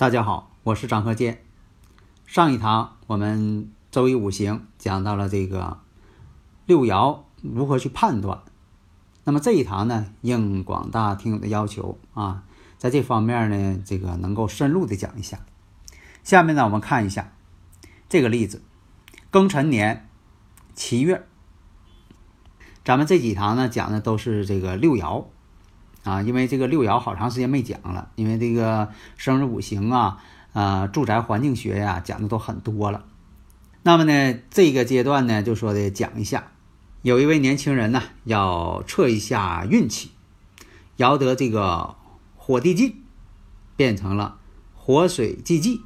大家好，我是张鹤剑。上一堂我们周易五行讲到了这个六爻如何去判断。那么这一堂呢，应广大听友的要求啊，在这方面呢，这个能够深入的讲一下。下面呢，我们看一下这个例子：庚辰年七月。咱们这几堂呢讲的都是这个六爻。啊，因为这个六爻好长时间没讲了，因为这个生日五行啊，呃，住宅环境学呀，讲的都很多了。那么呢，这个阶段呢，就说的讲一下，有一位年轻人呢，要测一下运气，爻得这个火地金，变成了火水既济。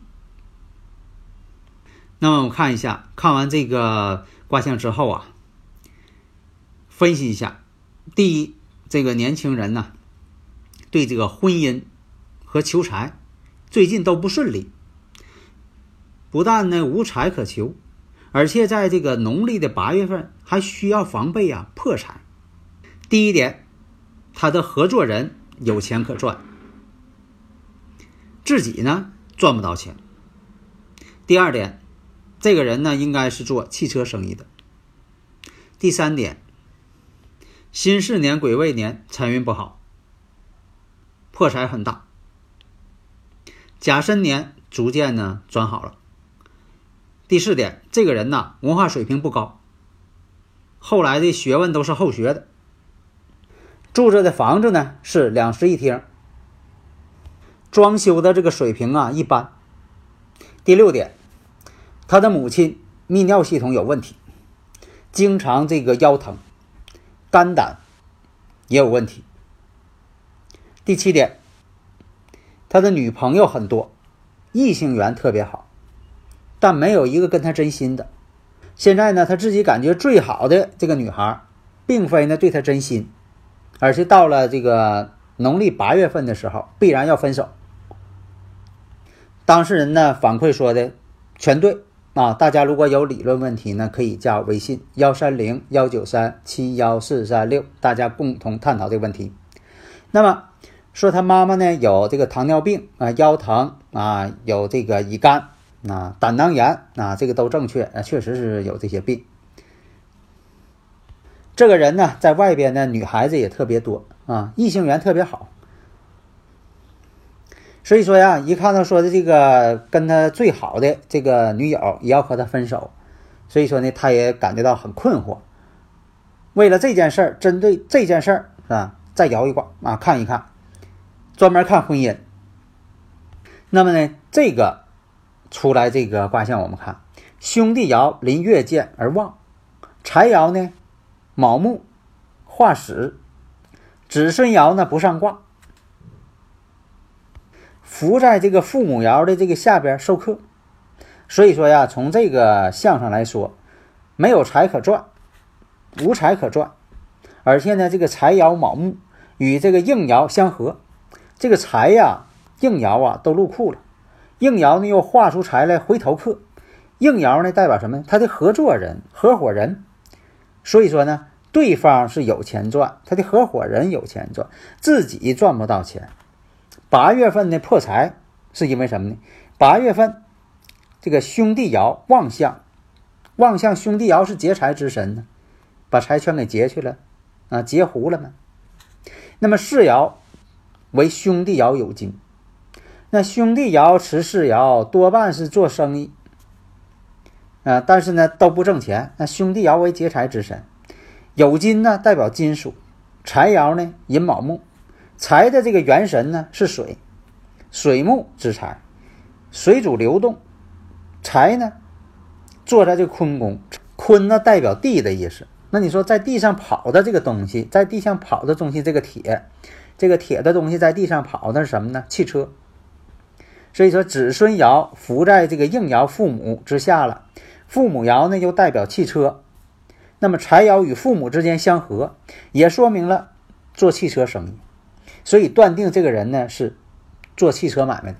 那么我看一下，看完这个卦象之后啊，分析一下，第一，这个年轻人呢。对这个婚姻和求财，最近都不顺利。不但呢无财可求，而且在这个农历的八月份还需要防备啊破财。第一点，他的合作人有钱可赚，自己呢赚不到钱。第二点，这个人呢应该是做汽车生意的。第三点，辛巳年癸未年财运不好。破财很大，甲申年逐渐呢转好了。第四点，这个人呐文化水平不高，后来的学问都是后学的。住着的房子呢是两室一厅，装修的这个水平啊一般。第六点，他的母亲泌尿系统有问题，经常这个腰疼，肝胆也有问题。第七点，他的女朋友很多，异性缘特别好，但没有一个跟他真心的。现在呢，他自己感觉最好的这个女孩，并非呢对他真心，而是到了这个农历八月份的时候，必然要分手。当事人呢反馈说的全对啊！大家如果有理论问题呢，可以加微信幺三零幺九三七幺四三六，大家共同探讨这个问题。那么。说他妈妈呢有这个糖尿病啊，腰疼啊，有这个乙肝啊，胆囊炎啊，这个都正确啊，确实是有这些病。这个人呢，在外边呢，女孩子也特别多啊，异性缘特别好。所以说呀，一看到说的这个跟他最好的这个女友也要和他分手，所以说呢，他也感觉到很困惑。为了这件事儿，针对这件事儿啊，再摇一卦啊，看一看。专门看婚姻，那么呢，这个出来这个卦象，我们看兄弟爻临月见而旺，财爻呢卯木化死，子孙爻呢不上卦，伏在这个父母爻的这个下边受克，所以说呀，从这个象上来说，没有财可赚，无财可赚，而且呢，这个财爻卯木与这个应爻相合。这个财呀，应爻啊都入库了，应爻呢又画出财来回头客，应爻呢代表什么呢？他的合作人、合伙人，所以说呢，对方是有钱赚，他的合伙人有钱赚，自己赚不到钱。八月份的破财是因为什么呢？八月份这个兄弟爻旺相，旺相兄弟爻是劫财之神呢，把财全给劫去了啊，劫糊了嘛。那么世爻。为兄弟爻有金，那兄弟爻持世爻多半是做生意。啊，但是呢都不挣钱。那兄弟爻为劫财之神，有金呢代表金属，财爻呢寅卯木，财的这个元神呢是水，水木之财，水主流动，财呢坐在这个坤宫，坤呢代表地的意思。那你说在地上跑的这个东西，在地上跑的东西，这个铁，这个铁的东西在地上跑，那是什么呢？汽车。所以说子孙爻伏在这个应爻父母之下了，父母爻呢又代表汽车，那么财爻与父母之间相合，也说明了做汽车生意，所以断定这个人呢是做汽车买卖的。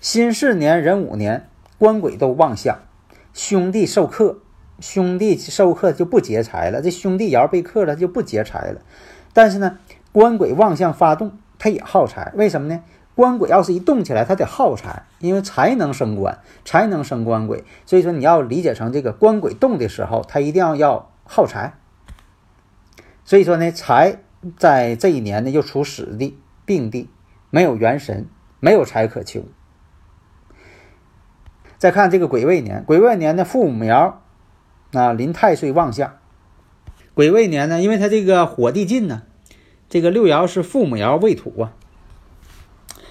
辛巳年壬午年，官鬼都旺相，兄弟受克，兄弟受克就不劫财了，这兄弟爻被克了就不劫财了。但是呢，官鬼旺相发动，他也耗财，为什么呢？官鬼要是一动起来，它得耗财，因为财能生官，才能生官鬼。所以说你要理解成这个官鬼动的时候，它一定要要耗财。所以说呢，财在这一年呢又处死地、病地，没有元神，没有财可求。再看这个癸未年，癸未年的父母爻啊临太岁旺相。癸未年呢，因为它这个火地进呢，这个六爻是父母爻未土啊。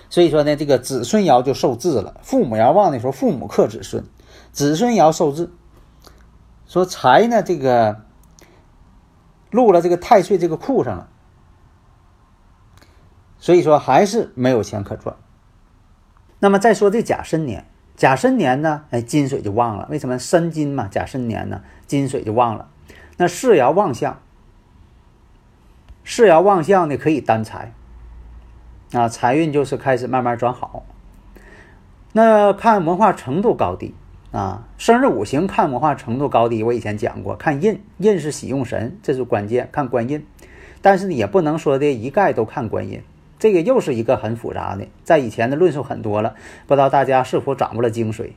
所以说呢，这个子孙爻就受制了。父母爻旺的时候，父母克子孙，子孙爻受制。说财呢，这个入了这个太岁这个库上了，所以说还是没有钱可赚。那么再说这甲申年，甲申年呢，哎，金水就旺了。为什么申金嘛？甲申年呢，金水就旺了。那世爻旺相，世爻旺相呢，可以担财。啊，财运就是开始慢慢转好。那看文化程度高低啊，生日五行看文化程度高低，我以前讲过，看印，印是喜用神，这是关键，看官印。但是呢，也不能说的一概都看官印，这个又是一个很复杂的，在以前的论述很多了，不知道大家是否掌握了精髓？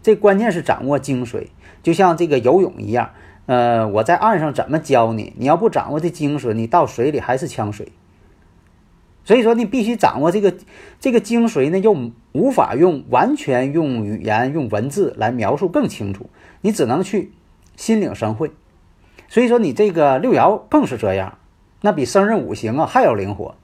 这关键是掌握精髓，就像这个游泳一样，呃，我在岸上怎么教你？你要不掌握这精髓，你到水里还是呛水。所以说，你必须掌握这个这个精髓呢，又无法用完全用语言、用文字来描述更清楚，你只能去心领神会。所以说，你这个六爻更是这样，那比生日五行啊还要灵活。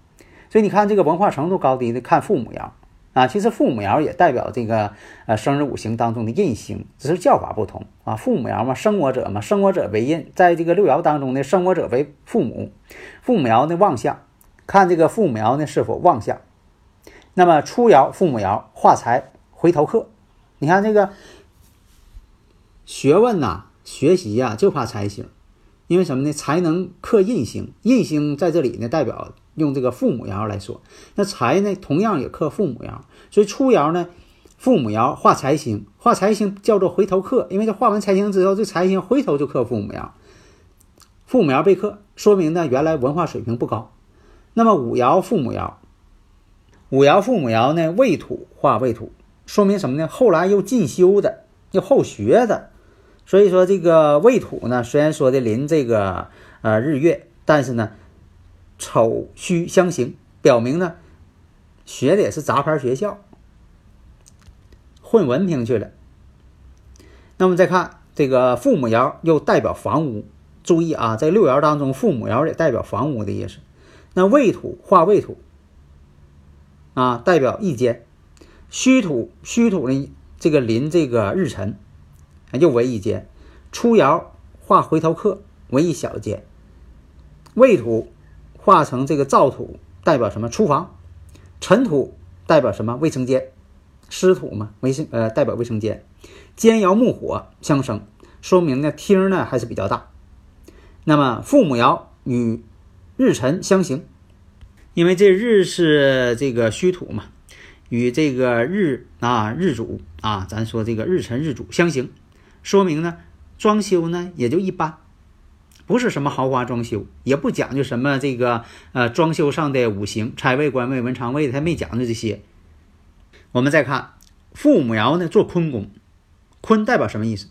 所以你看，这个文化程度高低的看父母爻啊，其实父母爻也代表这个呃生日五行当中的印星，只是叫法不同啊。父母爻嘛，生我者嘛，生我者为印，在这个六爻当中呢，生我者为父母，父母爻呢旺相。看这个父母爻呢是否旺相，那么初爻父母爻化财回头客，你看这个学问呐，学习呀就怕财星，因为什么呢？财能克印星，印星在这里呢代表用这个父母爻来说，那财呢同样也克父母爻，所以初爻呢父母爻化财星，化财星叫做回头客，因为这化完财星之后，这财星回头就克父母爻，父母爻被克，说明呢原来文化水平不高。那么五爻父母爻，五爻父母爻呢？未土化未土，说明什么呢？后来又进修的，又后学的。所以说这个未土呢，虽然说的临这个呃日月，但是呢丑戌相刑，表明呢学的也是杂牌学校，混文凭去了。那么再看这个父母爻，又代表房屋。注意啊，在六爻当中，父母爻也代表房屋的意思。那未土化未土，啊，代表一间；虚土虚土呢，这个临这个日辰，又为一间；初爻化回头客为一小间；未土化成这个燥土，代表什么？厨房；尘土代表什么？卫生间；湿土嘛，卫生呃代表卫生间；间爻木火相生，说明呢厅呢还是比较大。那么父母爻与日辰相刑，因为这日是这个虚土嘛，与这个日啊日主啊，咱说这个日辰日主相刑，说明呢装修呢也就一般，不是什么豪华装修，也不讲究什么这个呃装修上的五行、财位、官位、文昌位，他没讲究这些。我们再看父母爻呢做坤宫，坤代表什么意思？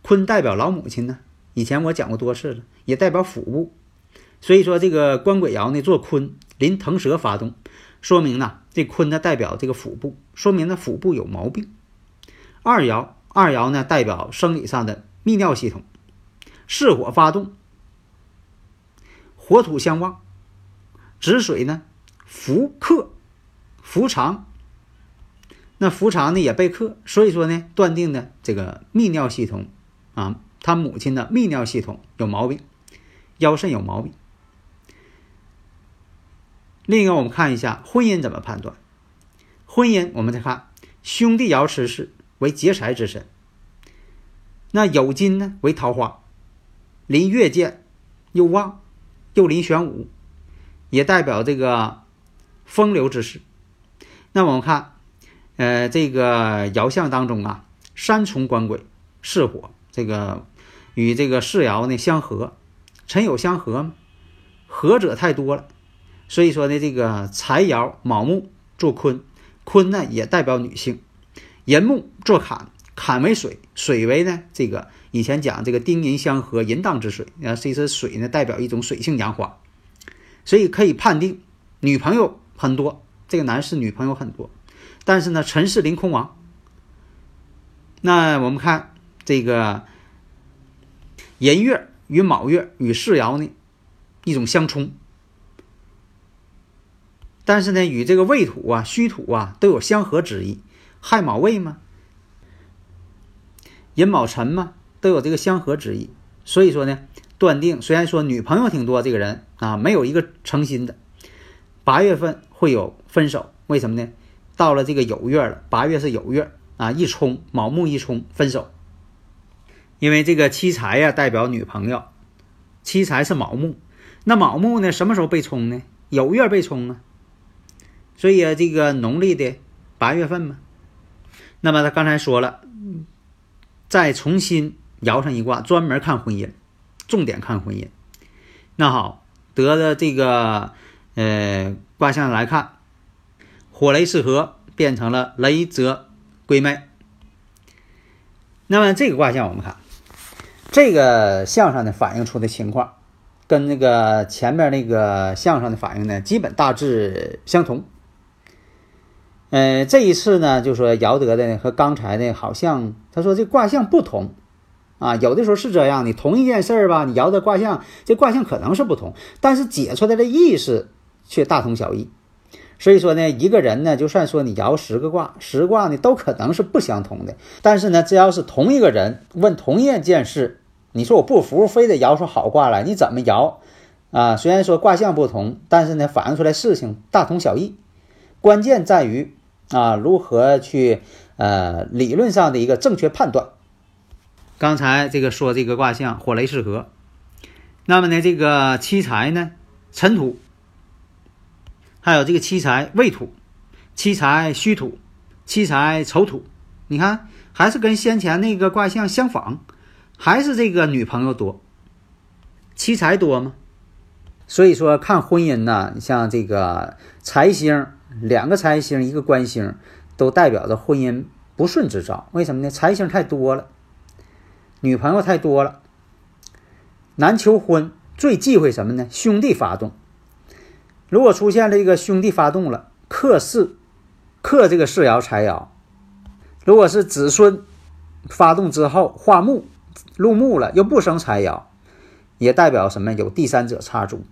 坤代表老母亲呢？以前我讲过多次了，也代表腹部。所以说，这个官鬼爻呢做坤，临腾蛇发动，说明呢这坤呢代表这个腹部，说明呢腹部有毛病。二爻，二爻呢代表生理上的泌尿系统，巳火发动，火土相旺，子水呢伏克，伏长。那伏长呢也被克，所以说呢，断定呢这个泌尿系统啊，他母亲的泌尿系统有毛病，腰肾有毛病。另一个，我们看一下婚姻怎么判断。婚姻，我们再看兄弟爻持世为劫财之身，那酉金呢为桃花，临月见又旺，又临玄武，也代表这个风流之势。那我们看，呃，这个爻象当中啊，三重官鬼巳火，这个与这个巳爻呢相合，辰酉相合吗？合者太多了，所以说呢，这个财爻卯木做坤。坤呢也代表女性，寅木做坎，坎为水，水为呢这个以前讲这个丁寅相合，淫荡之水啊，其实水呢代表一种水性杨花，所以可以判定女朋友很多，这个男士女朋友很多，但是呢辰巳临空亡，那我们看这个寅月与卯月与巳爻呢一种相冲。但是呢，与这个未土啊、戌土啊都有相合之意，亥卯未嘛，寅卯辰嘛，都有这个相合之意。所以说呢，断定虽然说女朋友挺多，这个人啊没有一个诚心的。八月份会有分手，为什么呢？到了这个酉月了，八月是酉月啊，一冲卯木一冲分手。因为这个七财呀代表女朋友，七财是卯木，那卯木呢什么时候被冲呢？酉月被冲啊。所以啊，这个农历的八月份嘛，那么他刚才说了，再重新摇上一卦，专门看婚姻，重点看婚姻。那好，得的这个呃卦象来看，火雷四合变成了雷泽归妹。那么这个卦象我们看，这个象上的反映出的情况，跟那个前面那个象上的反应呢，基本大致相同。嗯，这一次呢，就说尧德的和刚才呢，好像他说这卦象不同，啊，有的时候是这样的，同一件事儿吧，你摇的卦象这卦象可能是不同，但是解出来的意思却大同小异。所以说呢，一个人呢，就算说你摇十个卦，十卦呢都可能是不相同的，但是呢，只要是同一个人问同一件事，你说我不服，非得摇出好卦来，你怎么摇啊？虽然说卦象不同，但是呢，反映出来事情大同小异，关键在于。啊，如何去呃理论上的一个正确判断？刚才这个说这个卦象火雷适合，那么呢这个七财呢辰土，还有这个七财未土、七财戌土、七财丑土，你看还是跟先前那个卦象相仿，还是这个女朋友多，七财多吗？所以说看婚姻呢，像这个财星。两个财星，一个官星，都代表着婚姻不顺之兆。为什么呢？财星太多了，女朋友太多了，难求婚。最忌讳什么呢？兄弟发动。如果出现了一个兄弟发动了，克巳，克这个巳爻财爻。如果是子孙发动之后化木入木了，又不生财爻，也代表什么？有第三者插足。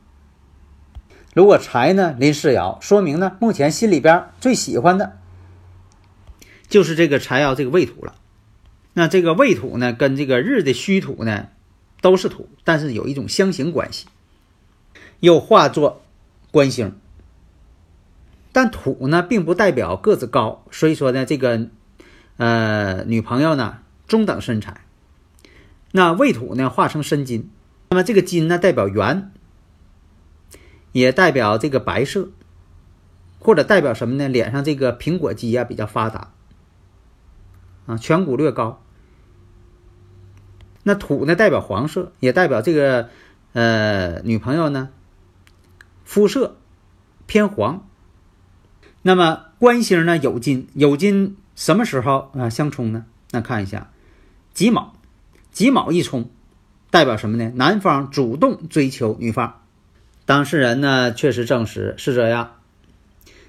如果财呢临世爻，说明呢目前心里边最喜欢的，就是这个财爻这个未土了。那这个未土呢，跟这个日的戌土呢，都是土，但是有一种相形关系，又化作官星。但土呢，并不代表个子高，所以说呢，这个呃女朋友呢中等身材。那未土呢化成申金，那么这个金呢代表圆。也代表这个白色，或者代表什么呢？脸上这个苹果肌啊比较发达，啊颧骨略高。那土呢代表黄色，也代表这个呃女朋友呢肤色偏黄。那么官星呢酉金，酉金什么时候啊相冲呢？那看一下己卯，己卯一冲，代表什么呢？男方主动追求女方。当事人呢，确实证实是这样。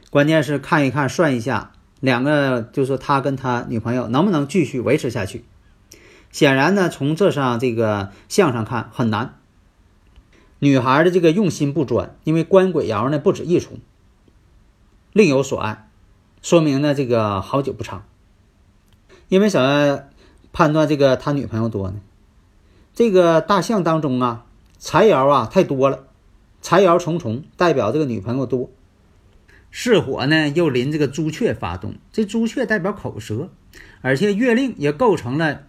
关键是看一看、算一下，两个就是他跟他女朋友能不能继续维持下去。显然呢，从这上这个相上看很难。女孩的这个用心不专，因为官鬼爻呢不止一重，另有所爱。说明呢这个好久不长。因为什么判断这个他女朋友多呢？这个大象当中啊，财爻啊太多了，财爻重重，代表这个女朋友多。巳火呢又临这个朱雀发动，这朱雀代表口舌，而且月令也构成了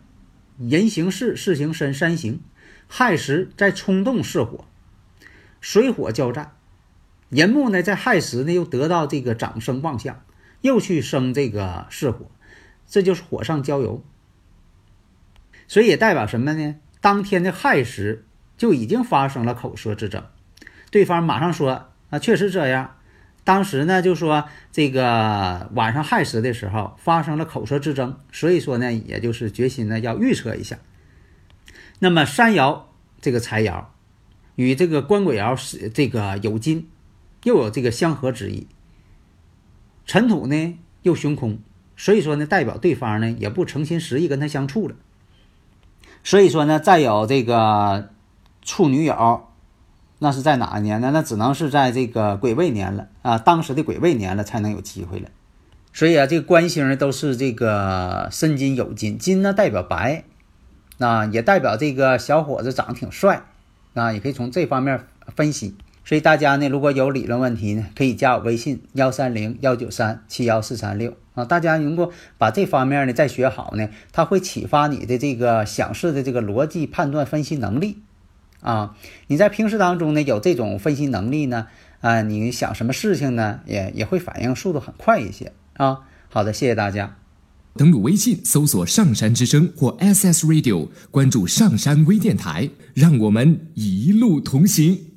人行巳，巳行身，三行。亥时在冲动巳火，水火交战，寅木呢在亥时呢又得到这个长生旺相，又去生这个巳火，这就是火上浇油。所以也代表什么呢？当天的亥时就已经发生了口舌之争，对方马上说啊，确实这样。当时呢就说这个晚上亥时的时候发生了口舌之争，所以说呢也就是决心呢要预测一下。那么山爻这个财爻与这个官鬼爻是这个有金，又有这个相合之意。尘土呢又凶空，所以说呢代表对方呢也不诚心实意跟他相处了。所以说呢再有这个处女友，那是在哪一年呢？那只能是在这个癸未年了啊，当时的癸未年了才能有机会了。所以啊，这个官星都是这个申金酉金，金呢代表白。那也代表这个小伙子长得挺帅，啊，也可以从这方面分析。所以大家呢，如果有理论问题呢，可以加我微信幺三零幺九三七幺四三六啊。大家能够把这方面呢再学好呢，它会启发你的这个想事的这个逻辑判断分析能力啊。你在平时当中呢有这种分析能力呢，啊，你想什么事情呢，也也会反应速度很快一些啊。好的，谢谢大家。登录微信，搜索“上山之声”或 SS Radio，关注上山微电台，让我们一路同行。